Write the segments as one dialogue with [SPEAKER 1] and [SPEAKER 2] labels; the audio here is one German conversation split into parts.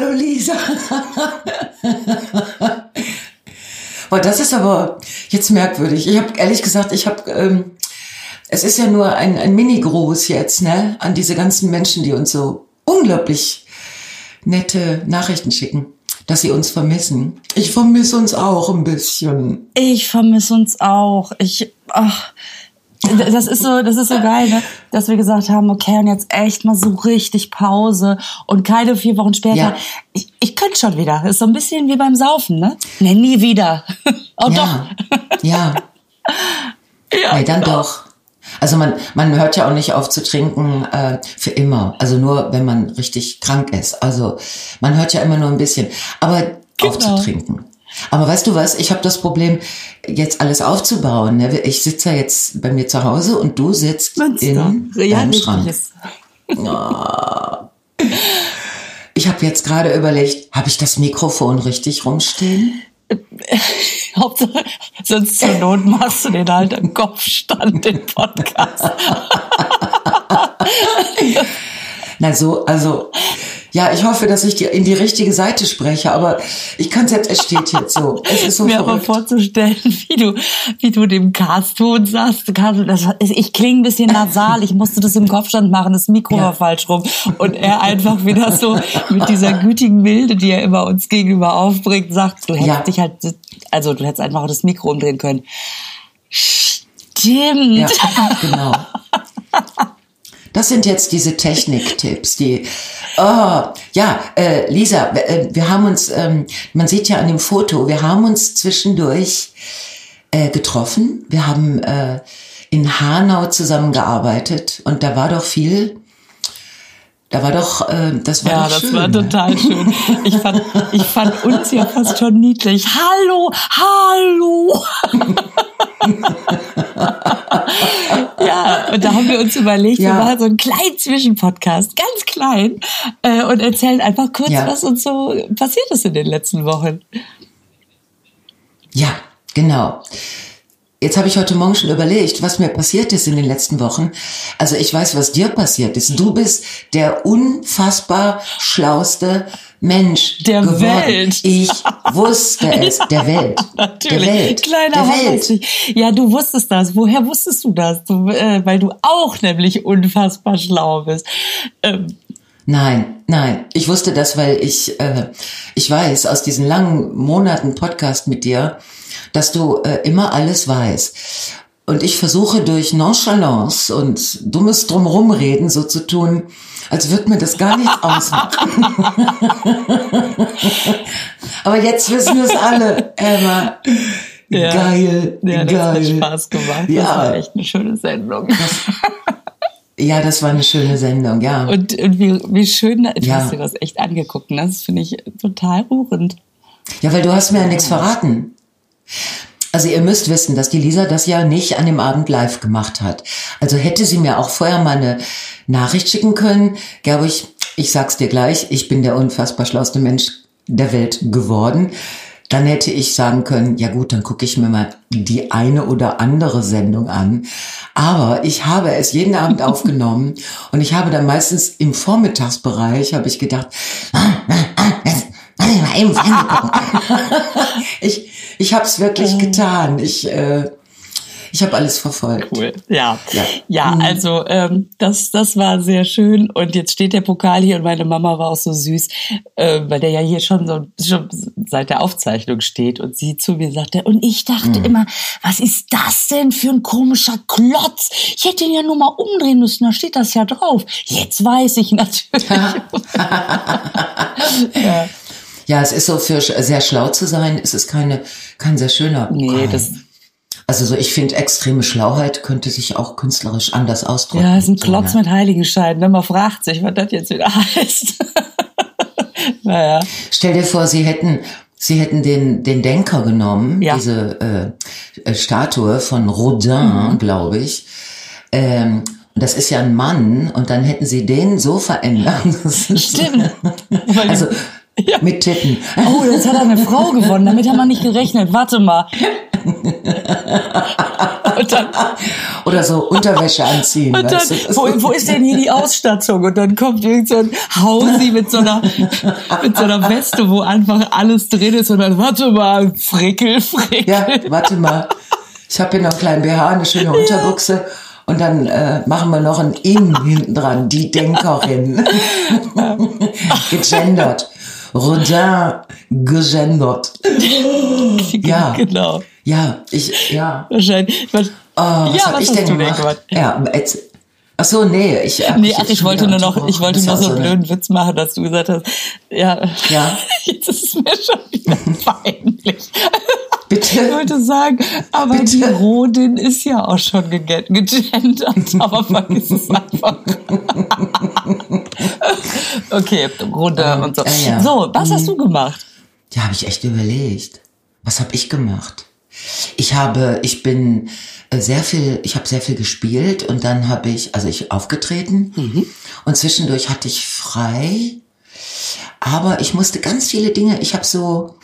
[SPEAKER 1] Hallo Lisa. Boah, das ist aber jetzt merkwürdig. Ich habe ehrlich gesagt, ich habe, ähm, es ist ja nur ein, ein Mini-Gruß jetzt, ne, an diese ganzen Menschen, die uns so unglaublich nette Nachrichten schicken, dass sie uns vermissen. Ich vermisse uns auch ein bisschen.
[SPEAKER 2] Ich vermisse uns auch. Ich, ach, das ist so, das ist so geil, ne? dass wir gesagt haben, okay, und jetzt echt mal so richtig Pause und keine vier Wochen später. Ja. Ich, ich könnte schon wieder. Ist so ein bisschen wie beim Saufen, ne? Nee, nie wieder. oh
[SPEAKER 1] ja.
[SPEAKER 2] doch.
[SPEAKER 1] ja. ja. Nee, dann genau. doch. Also man, man hört ja auch nicht auf zu trinken äh, für immer. Also nur, wenn man richtig krank ist. Also man hört ja immer nur ein bisschen. Aber genau. auf zu trinken. Aber weißt du was, ich habe das Problem, jetzt alles aufzubauen. Ne? Ich sitze ja jetzt bei mir zu Hause und du sitzt Münster. in deinem Schrank. Oh. Ich habe jetzt gerade überlegt, habe ich das Mikrofon richtig rumstehen?
[SPEAKER 2] Hauptsache, sonst zur Not machst du den halt im Kopfstand, den Podcast.
[SPEAKER 1] Na so, also ja, ich hoffe, dass ich die, in die richtige Seite spreche, aber ich kann es jetzt, es steht jetzt so. Es ist so
[SPEAKER 2] Mir aber vorzustellen, wie du, wie du dem Castton sagst, das, ich klinge ein bisschen nasal, ich musste das im Kopfstand machen, das Mikro ja. war falsch rum und er einfach wieder so mit dieser gütigen Milde, die er immer uns gegenüber aufbringt, sagt, du hättest ja. dich halt, also du hättest einfach das Mikro umdrehen können. Stimmt. Ja, genau.
[SPEAKER 1] Das sind jetzt diese Techniktipps, die, oh, ja, äh, Lisa, äh, wir haben uns, ähm, man sieht ja an dem Foto, wir haben uns zwischendurch äh, getroffen. Wir haben äh, in Hanau zusammengearbeitet und da war doch viel, da war doch, äh, das war
[SPEAKER 2] ja,
[SPEAKER 1] doch
[SPEAKER 2] schön.
[SPEAKER 1] Ja,
[SPEAKER 2] das war total schön. Ich fand, ich fand uns ja fast schon niedlich. Hallo, hallo. ja, und da haben wir uns überlegt, ja. wir machen so einen kleinen Zwischenpodcast, ganz klein, äh, und erzählen einfach kurz, ja. was uns so passiert ist in den letzten Wochen.
[SPEAKER 1] Ja, genau. Jetzt habe ich heute Morgen schon überlegt, was mir passiert ist in den letzten Wochen. Also ich weiß, was dir passiert ist. Du bist der unfassbar schlauste Mensch
[SPEAKER 2] der
[SPEAKER 1] geworden.
[SPEAKER 2] Welt.
[SPEAKER 1] Ich wusste es. Der Welt.
[SPEAKER 2] Natürlich.
[SPEAKER 1] Der Welt.
[SPEAKER 2] Kleiner der Welt. Ja, du wusstest das. Woher wusstest du das? Du, äh, weil du auch nämlich unfassbar schlau bist. Ähm.
[SPEAKER 1] Nein, nein. Ich wusste das, weil ich, äh, ich weiß aus diesen langen Monaten Podcast mit dir, dass du äh, immer alles weißt. Und ich versuche durch Nonchalance und dummes Drumrumreden so zu tun, als würde mir das gar nichts ausmachen. Aber jetzt wissen wir es alle, Emma. Ja. Geil,
[SPEAKER 2] ja,
[SPEAKER 1] das geil.
[SPEAKER 2] hat Spaß gemacht. Ja. Das war echt eine schöne Sendung. Das,
[SPEAKER 1] ja, das war eine schöne Sendung, ja.
[SPEAKER 2] Und, und wie, wie schön, du ja. hast dir das echt angeguckt. Ne? Das finde ich total rührend.
[SPEAKER 1] Ja, weil du hast mir ja nichts verraten. Also ihr müsst wissen, dass die Lisa das ja nicht an dem Abend live gemacht hat. Also hätte sie mir auch vorher mal eine Nachricht schicken können, glaube ich, ich sag's dir gleich, ich bin der unfassbar schlauste Mensch der Welt geworden. Dann hätte ich sagen können, ja gut, dann gucke ich mir mal die eine oder andere Sendung an. Aber ich habe es jeden Abend aufgenommen und ich habe dann meistens im Vormittagsbereich, habe ich gedacht, mal eben ich, ich habe es wirklich ähm. getan. Ich, äh, ich habe alles verfolgt.
[SPEAKER 2] Cool. Ja, ja, ja mhm. also ähm, das, das war sehr schön. Und jetzt steht der Pokal hier und meine Mama war auch so süß, äh, weil der ja hier schon so schon seit der Aufzeichnung steht und sie zu mir sagte, und ich dachte mhm. immer, was ist das denn für ein komischer Klotz? Ich hätte ihn ja nur mal umdrehen müssen, da steht das ja drauf. Jetzt weiß ich natürlich.
[SPEAKER 1] ja. Ja, es ist so für sehr schlau zu sein, es ist keine, kein sehr schöner. Nee, das, also so, ich finde, extreme Schlauheit könnte sich auch künstlerisch anders ausdrücken.
[SPEAKER 2] Ja, es ist ein Klotz so, ne? mit Heiligenschein. Ne? Man fragt sich, was das jetzt wieder heißt.
[SPEAKER 1] naja. Stell dir vor, sie hätten, sie hätten den, den Denker genommen, ja. diese äh, Statue von Rodin, mhm. glaube ich. Ähm, und das ist ja ein Mann, und dann hätten sie den so verändert.
[SPEAKER 2] Stimmt.
[SPEAKER 1] also ja. mit Titten.
[SPEAKER 2] Oh, jetzt hat er eine Frau gewonnen. Damit haben wir nicht gerechnet. Warte mal.
[SPEAKER 1] Oder so Unterwäsche anziehen.
[SPEAKER 2] dann,
[SPEAKER 1] weißt du?
[SPEAKER 2] wo, wo ist denn hier die Ausstattung? Und dann kommt irgend so ein Hausi mit so einer, mit so einer Weste, wo einfach alles drin ist. Und dann, warte mal, frickel, frickel.
[SPEAKER 1] Ja, warte mal. Ich habe hier noch einen kleinen BH, eine schöne Unterbuchse. Und dann äh, machen wir noch ein In hinten dran, die Denkerin. gegendert. Rodin gegendert. Ja.
[SPEAKER 2] Genau.
[SPEAKER 1] Ja, ich, ja.
[SPEAKER 2] Wahrscheinlich. Was,
[SPEAKER 1] Oh, was
[SPEAKER 2] ja, was
[SPEAKER 1] ich denn gemacht?
[SPEAKER 2] gemacht?
[SPEAKER 1] Ja, jetzt, ach so, nee, ich, äh,
[SPEAKER 2] Nee, ach, ich wollte nur noch, ich wollte nur so einen
[SPEAKER 1] eine-
[SPEAKER 2] blöden Witz machen, dass du gesagt hast, ja,
[SPEAKER 1] Ja.
[SPEAKER 2] jetzt ist es mir schon wieder peinlich.
[SPEAKER 1] Bitte?
[SPEAKER 2] Ich wollte sagen, aber
[SPEAKER 1] Bitte?
[SPEAKER 2] die Rodin ist ja auch schon gege- gegendert, aber vergiss es einfach. okay, runter und so.
[SPEAKER 1] ja, ja.
[SPEAKER 2] So, was hast du gemacht?
[SPEAKER 1] Ja, habe ich echt überlegt. Was habe ich gemacht? Ich habe, ich bin äh, sehr viel, ich habe sehr viel gespielt und dann habe ich, also ich aufgetreten und zwischendurch hatte ich frei, aber ich musste ganz viele Dinge, ich habe so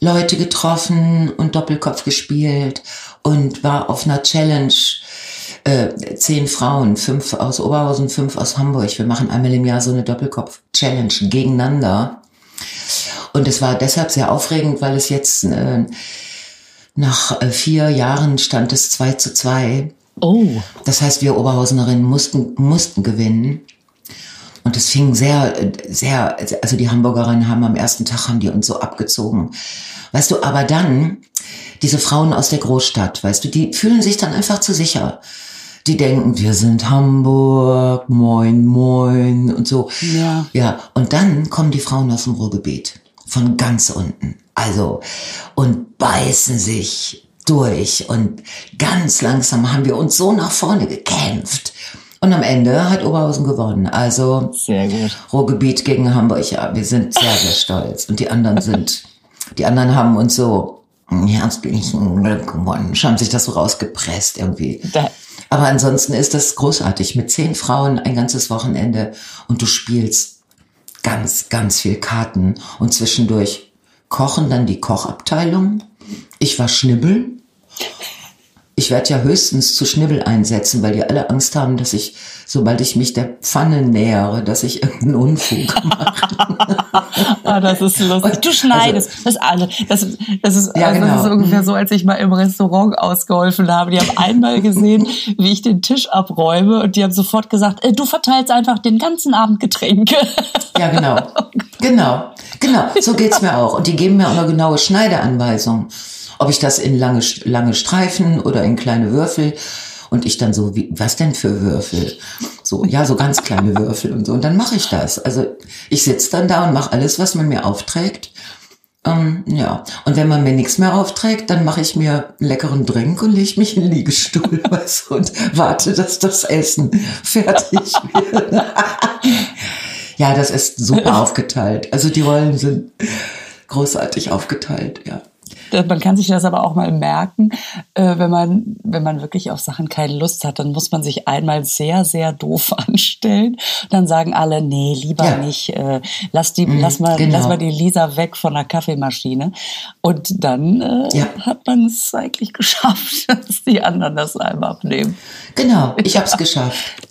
[SPEAKER 1] Leute getroffen und Doppelkopf gespielt und war auf einer Challenge. Äh, zehn Frauen, fünf aus Oberhausen, fünf aus Hamburg. Wir machen einmal im Jahr so eine Doppelkopf-Challenge gegeneinander. Und es war deshalb sehr aufregend, weil es jetzt äh, nach äh, vier Jahren stand es 2 zu 2.
[SPEAKER 2] Oh,
[SPEAKER 1] Das heißt, wir Oberhausenerinnen mussten, mussten gewinnen. Und es fing sehr, sehr, also die Hamburgerinnen haben am ersten Tag haben die uns so abgezogen. Weißt du, aber dann, diese Frauen aus der Großstadt, weißt du, die fühlen sich dann einfach zu sicher. Die denken, wir sind Hamburg, moin, moin und so.
[SPEAKER 2] Ja.
[SPEAKER 1] Ja, und dann kommen die Frauen aus dem Ruhrgebiet. Von ganz unten. Also, und beißen sich durch. Und ganz langsam haben wir uns so nach vorne gekämpft. Und am Ende hat Oberhausen gewonnen. Also,
[SPEAKER 2] sehr gut.
[SPEAKER 1] Ruhrgebiet gegen Hamburg, ja, wir sind sehr, sehr stolz. Und die anderen sind, die anderen haben uns so herzlichen Glückwunsch, haben sich das so rausgepresst irgendwie. Aber ansonsten ist das großartig. Mit zehn Frauen ein ganzes Wochenende und du spielst ganz, ganz viel Karten und zwischendurch kochen dann die Kochabteilung. Ich war Schnibbeln. Ich werde ja höchstens zu Schnibbel einsetzen, weil die alle Angst haben, dass ich, sobald ich mich der Pfanne nähere, dass ich irgendeinen Unfug mache.
[SPEAKER 2] Ah, das ist lustig. Du schneidest. das alle. Das, das ist,
[SPEAKER 1] Ja,
[SPEAKER 2] also
[SPEAKER 1] genau.
[SPEAKER 2] das ist ungefähr so, als ich mal im Restaurant ausgeholfen habe. Die haben einmal gesehen, wie ich den Tisch abräume und die haben sofort gesagt, äh, du verteilst einfach den ganzen Abend Getränke.
[SPEAKER 1] Ja, genau. Genau. Genau. So geht's mir auch. Und die geben mir auch noch genaue Schneideanweisungen. Ob ich das in lange, lange Streifen oder in kleine Würfel. Und ich dann so, wie, was denn für Würfel? So, ja, so ganz kleine Würfel und so. Und dann mache ich das. Also ich sitz dann da und mache alles, was man mir aufträgt. Ähm, ja. Und wenn man mir nichts mehr aufträgt, dann mache ich mir einen leckeren Drink und lege mich in den Liegestuhl weißt und warte, dass das Essen fertig wird. Ja, das ist super aufgeteilt. Also die Rollen sind großartig aufgeteilt, ja.
[SPEAKER 2] Man kann sich das aber auch mal merken, äh, wenn man, wenn man wirklich auf Sachen keine Lust hat, dann muss man sich einmal sehr, sehr doof anstellen. Dann sagen alle, nee, lieber
[SPEAKER 1] Ja.
[SPEAKER 2] nicht, äh, lass die, lass mal,
[SPEAKER 1] genau.
[SPEAKER 2] lass mal die Lisa weg von der Kaffeemaschine. Und dann äh,
[SPEAKER 1] Ja.
[SPEAKER 2] hat man es eigentlich geschafft, dass die anderen das einem abnehmen.
[SPEAKER 1] Genau, ich habe es geschafft.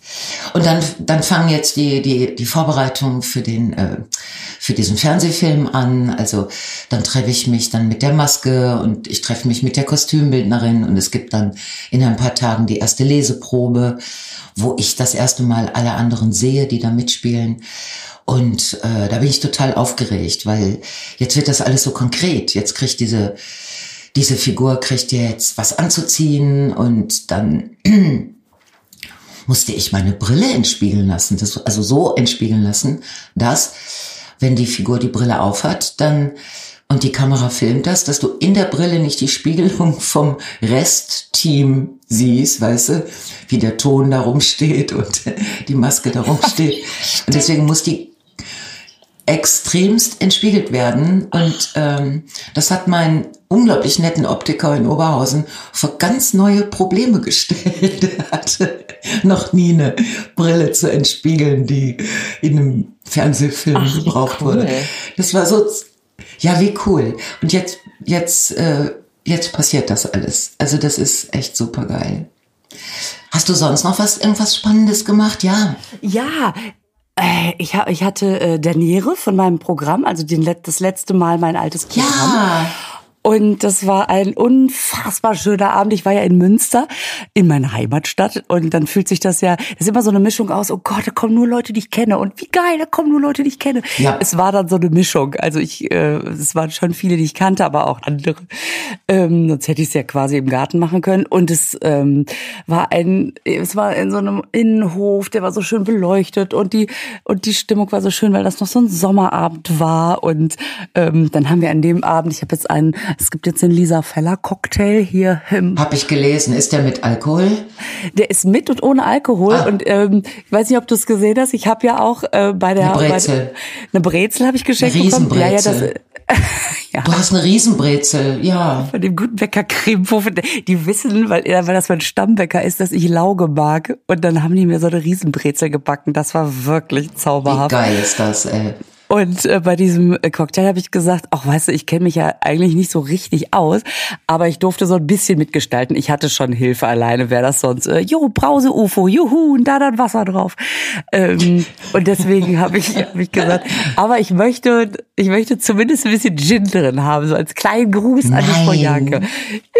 [SPEAKER 1] Und dann, dann fangen jetzt die, die, die Vorbereitungen für den, äh, für diesen Fernsehfilm an. Also dann treffe ich mich dann mit der Maske und ich treffe mich mit der Kostümbildnerin und es gibt dann in ein paar Tagen die erste Leseprobe, wo ich das erste Mal alle anderen sehe, die da mitspielen. Und äh, da bin ich total aufgeregt, weil jetzt wird das alles so konkret. Jetzt kriegt diese, diese Figur kriegt jetzt was anzuziehen und dann musste ich meine Brille entspiegeln lassen. Das, also so entspiegeln lassen, dass, wenn die Figur die Brille aufhat, dann und die Kamera filmt das, dass du in der Brille nicht die Spiegelung vom Restteam siehst, weißt du, wie der Ton da rumsteht und die Maske da rumsteht. Und deswegen muss die extremst entspiegelt werden. Und ähm, das hat meinen unglaublich netten Optiker in Oberhausen vor ganz neue Probleme gestellt. Er hatte noch nie eine Brille zu entspiegeln, die in einem Fernsehfilm
[SPEAKER 2] Ach,
[SPEAKER 1] gebraucht
[SPEAKER 2] cool.
[SPEAKER 1] wurde. Das war so, ja, wie cool. Und jetzt, jetzt äh, jetzt passiert das alles. Also das ist echt super geil. Hast du sonst noch was, irgendwas Spannendes gemacht? Ja.
[SPEAKER 2] Ja, äh, ich, ich hatte äh, Derniere von meinem Programm, also den, das letzte Mal mein altes Programm.
[SPEAKER 1] Ja.
[SPEAKER 2] Und das war ein unfassbar schöner Abend. Ich war ja in Münster, in meiner Heimatstadt. Und dann fühlt sich das ja, das ist immer so eine Mischung aus, oh Gott, da kommen nur Leute, die ich kenne. Und wie geil, da kommen nur Leute, die ich kenne. Ja. Es war dann so eine Mischung. Also ich, äh, es waren schon viele, die ich kannte, aber auch andere. Ähm, sonst hätte ich es ja quasi im Garten machen können. Und es ähm, war ein, es war in so einem Innenhof, der war so schön beleuchtet und die, und die Stimmung war so schön, weil das noch so ein Sommerabend war. Und ähm, dann haben wir an dem Abend, ich habe jetzt einen es gibt jetzt den Lisa Feller Cocktail hier. Im
[SPEAKER 1] Hab ich gelesen. Ist der mit Alkohol?
[SPEAKER 2] Der ist mit und ohne Alkohol. Ah. Und ähm, ich weiß nicht, ob du es gesehen hast. Ich habe ja auch äh, bei der
[SPEAKER 1] eine Brezel,
[SPEAKER 2] der, eine Brezel habe ich geschenkt
[SPEAKER 1] eine bekommen. Ja, ja, das, ja. Du hast eine Riesenbrezel, ja.
[SPEAKER 2] Von dem guten Bäcker Cremewurf. Die wissen, weil, weil das mein Stammbäcker ist, dass ich Lauge mag. Und dann haben die mir so eine Riesenbrezel gebacken. Das war wirklich zauberhaft.
[SPEAKER 1] Wie geil ist das, ey.
[SPEAKER 2] Und äh, bei diesem äh, Cocktail habe ich gesagt, ach weißt du, ich kenne mich ja eigentlich nicht so richtig aus, aber ich durfte so ein bisschen mitgestalten. Ich hatte schon Hilfe alleine, wäre das sonst, äh, jo, Brause UFO, juhu, und da dann Wasser drauf. Ähm, und deswegen habe ich, hab ich gesagt, aber ich möchte, ich möchte zumindest ein bisschen Gin drin haben, so als kleinen Gruß Nein. an die Frau Janke.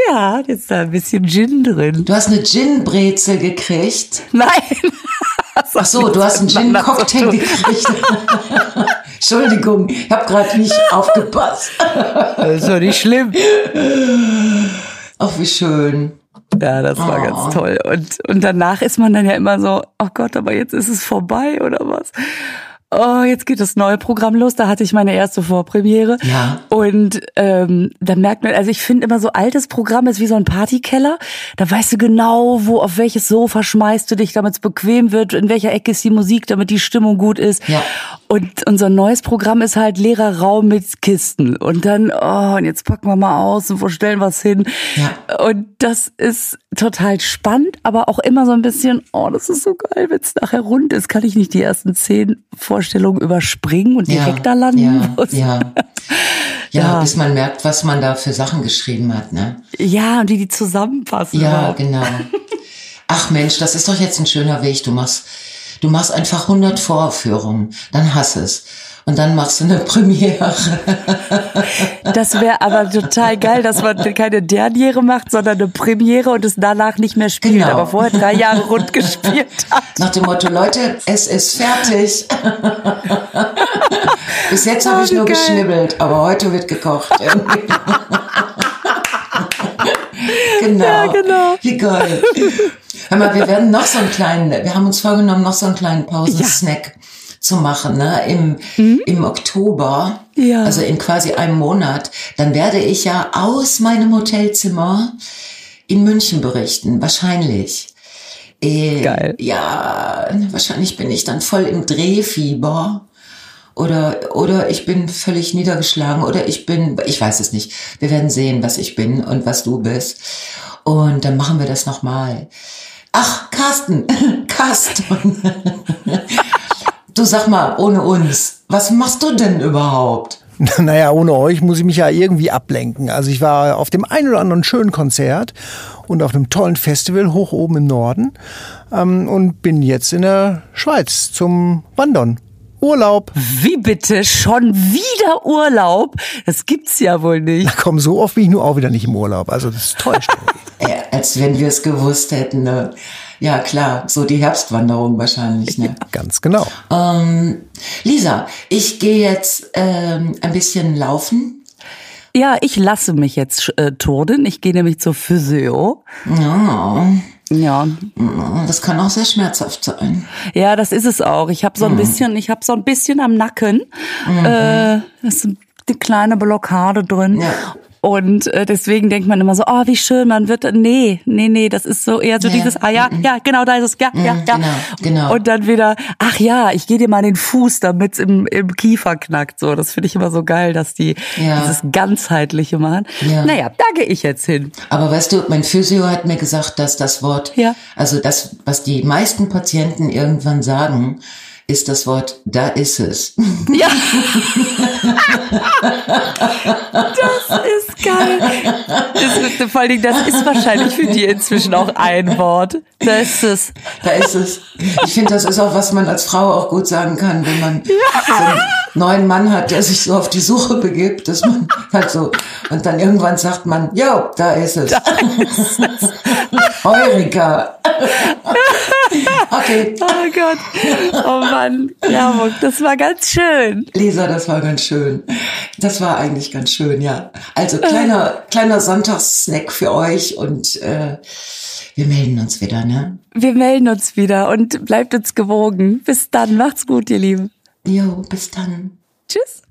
[SPEAKER 2] Ja, jetzt da ein bisschen Gin drin.
[SPEAKER 1] Du hast eine Gin-Brezel gekriegt?
[SPEAKER 2] Nein.
[SPEAKER 1] Ach so, du hast einen Gin-Cocktail gekriegt. Entschuldigung, ich habe gerade nicht aufgepasst.
[SPEAKER 2] Das ist doch nicht schlimm.
[SPEAKER 1] Ach, wie schön.
[SPEAKER 2] Ja, das war oh. ganz toll. Und, und danach ist man dann ja immer so, oh Gott, aber jetzt ist es vorbei oder was? oh, jetzt geht das neue Programm los. Da hatte ich meine erste Vorpremiere.
[SPEAKER 1] Ja.
[SPEAKER 2] Und ähm, da merkt man, also ich finde immer so altes Programm ist wie so ein Partykeller. Da weißt du genau, wo auf welches Sofa schmeißt du dich, damit es bequem wird, in welcher Ecke ist die Musik, damit die Stimmung gut ist.
[SPEAKER 1] Ja.
[SPEAKER 2] Und unser neues Programm ist halt leerer Raum mit Kisten. Und dann, oh, und jetzt packen wir mal aus und wo stellen wir es hin.
[SPEAKER 1] Ja.
[SPEAKER 2] Und das ist total spannend, aber auch immer so ein bisschen, oh, das ist so geil, wenn es nachher rund ist, kann ich nicht die ersten zehn Vorstellungen überspringen und direkt ja, da landen
[SPEAKER 1] ja, muss. Ja. ja. ja, bis man merkt, was man da für Sachen geschrieben hat, ne?
[SPEAKER 2] Ja, und wie die zusammenpassen.
[SPEAKER 1] Ja, überhaupt. genau. Ach Mensch, das ist doch jetzt ein schöner Weg. Du machst Du machst einfach 100 Vorführungen, dann hass es. Und dann machst du eine Premiere.
[SPEAKER 2] Das wäre aber total geil, dass man keine Derniere macht, sondern eine Premiere und es danach nicht mehr spielt, genau. aber vorher drei Jahre rund gespielt hat.
[SPEAKER 1] Nach dem Motto, Leute, es ist fertig. Bis jetzt habe ich nur geil. geschnibbelt, aber heute wird gekocht. genau. Ja, genau. Wie geil. Hör mal, wir werden noch so einen kleinen, wir haben uns vorgenommen, noch so einen kleinen Pausensnack ja. zu machen, ne? Im, mhm. im Oktober. Ja. Also in quasi einem Monat. Dann werde ich ja aus meinem Hotelzimmer in München berichten. Wahrscheinlich.
[SPEAKER 2] Äh, Geil.
[SPEAKER 1] Ja, wahrscheinlich bin ich dann voll im Drehfieber. Oder, oder ich bin völlig niedergeschlagen oder ich bin, ich weiß es nicht. Wir werden sehen, was ich bin und was du bist. Und dann machen wir das nochmal. Ach, Carsten, Carsten. du sag mal, ohne uns, was machst du denn überhaupt?
[SPEAKER 3] Naja, ohne euch muss ich mich ja irgendwie ablenken. Also ich war auf dem ein oder anderen schönen Konzert und auf einem tollen Festival hoch oben im Norden ähm, und bin jetzt in der Schweiz zum Wandern. Urlaub.
[SPEAKER 2] Wie bitte? Schon wieder Urlaub? Das gibt's ja wohl nicht.
[SPEAKER 3] Na komm, so oft bin ich nur auch wieder nicht im Urlaub. Also das ist täuscht.
[SPEAKER 1] ja, als wenn wir es gewusst hätten. Ne? Ja, klar, so die Herbstwanderung wahrscheinlich. Ne?
[SPEAKER 3] Ja, ganz genau.
[SPEAKER 1] Ähm, Lisa, ich gehe jetzt ähm, ein bisschen laufen.
[SPEAKER 2] Ja, ich lasse mich jetzt äh, turnen. Ich gehe nämlich zur Physio.
[SPEAKER 1] Ja.
[SPEAKER 2] Ja.
[SPEAKER 1] Das kann auch sehr schmerzhaft sein.
[SPEAKER 2] Ja, das ist es auch. Ich habe so ein mhm. bisschen, ich habe so ein bisschen am Nacken. Mhm. Äh, das ist eine kleine Blockade drin. Ja. Und äh, deswegen denkt man immer so, oh, wie schön, man wird, nee, nee, nee, das ist so eher so ja. dieses, ah ja, mhm. ja, genau, da ist es, ja, ja, ja.
[SPEAKER 1] Genau, genau.
[SPEAKER 2] Und dann wieder, ach ja, ich gehe dir mal den Fuß, damit's im, im Kiefer knackt. So, das finde ich immer so geil, dass die ja. dieses ganzheitliche machen. Ja. Naja, da gehe ich jetzt hin.
[SPEAKER 1] Aber weißt du, mein Physio hat mir gesagt, dass das Wort,
[SPEAKER 2] ja.
[SPEAKER 1] also das, was die meisten Patienten irgendwann sagen, ist das Wort, da ist es.
[SPEAKER 2] Ja. das ist geil. Das, vor allen Dingen, das ist wahrscheinlich für die inzwischen auch ein Wort. Da ist es.
[SPEAKER 1] Da ist es. Ich finde, das ist auch, was man als Frau auch gut sagen kann, wenn man so einen neuen Mann hat, der sich so auf die Suche begibt, dass man halt so, und dann irgendwann sagt man, ja, da ist es. Da ist es. Heurika.
[SPEAKER 2] Okay. Oh Gott. Oh Mann. Ja, das war ganz schön.
[SPEAKER 1] Lisa, das war ganz schön. Das war eigentlich ganz schön, ja. Also kleiner, kleiner Sonntagssnack für euch und äh, wir melden uns wieder, ne?
[SPEAKER 2] Wir melden uns wieder und bleibt uns gewogen. Bis dann. Macht's gut, ihr Lieben.
[SPEAKER 1] Jo, bis dann.
[SPEAKER 2] Tschüss.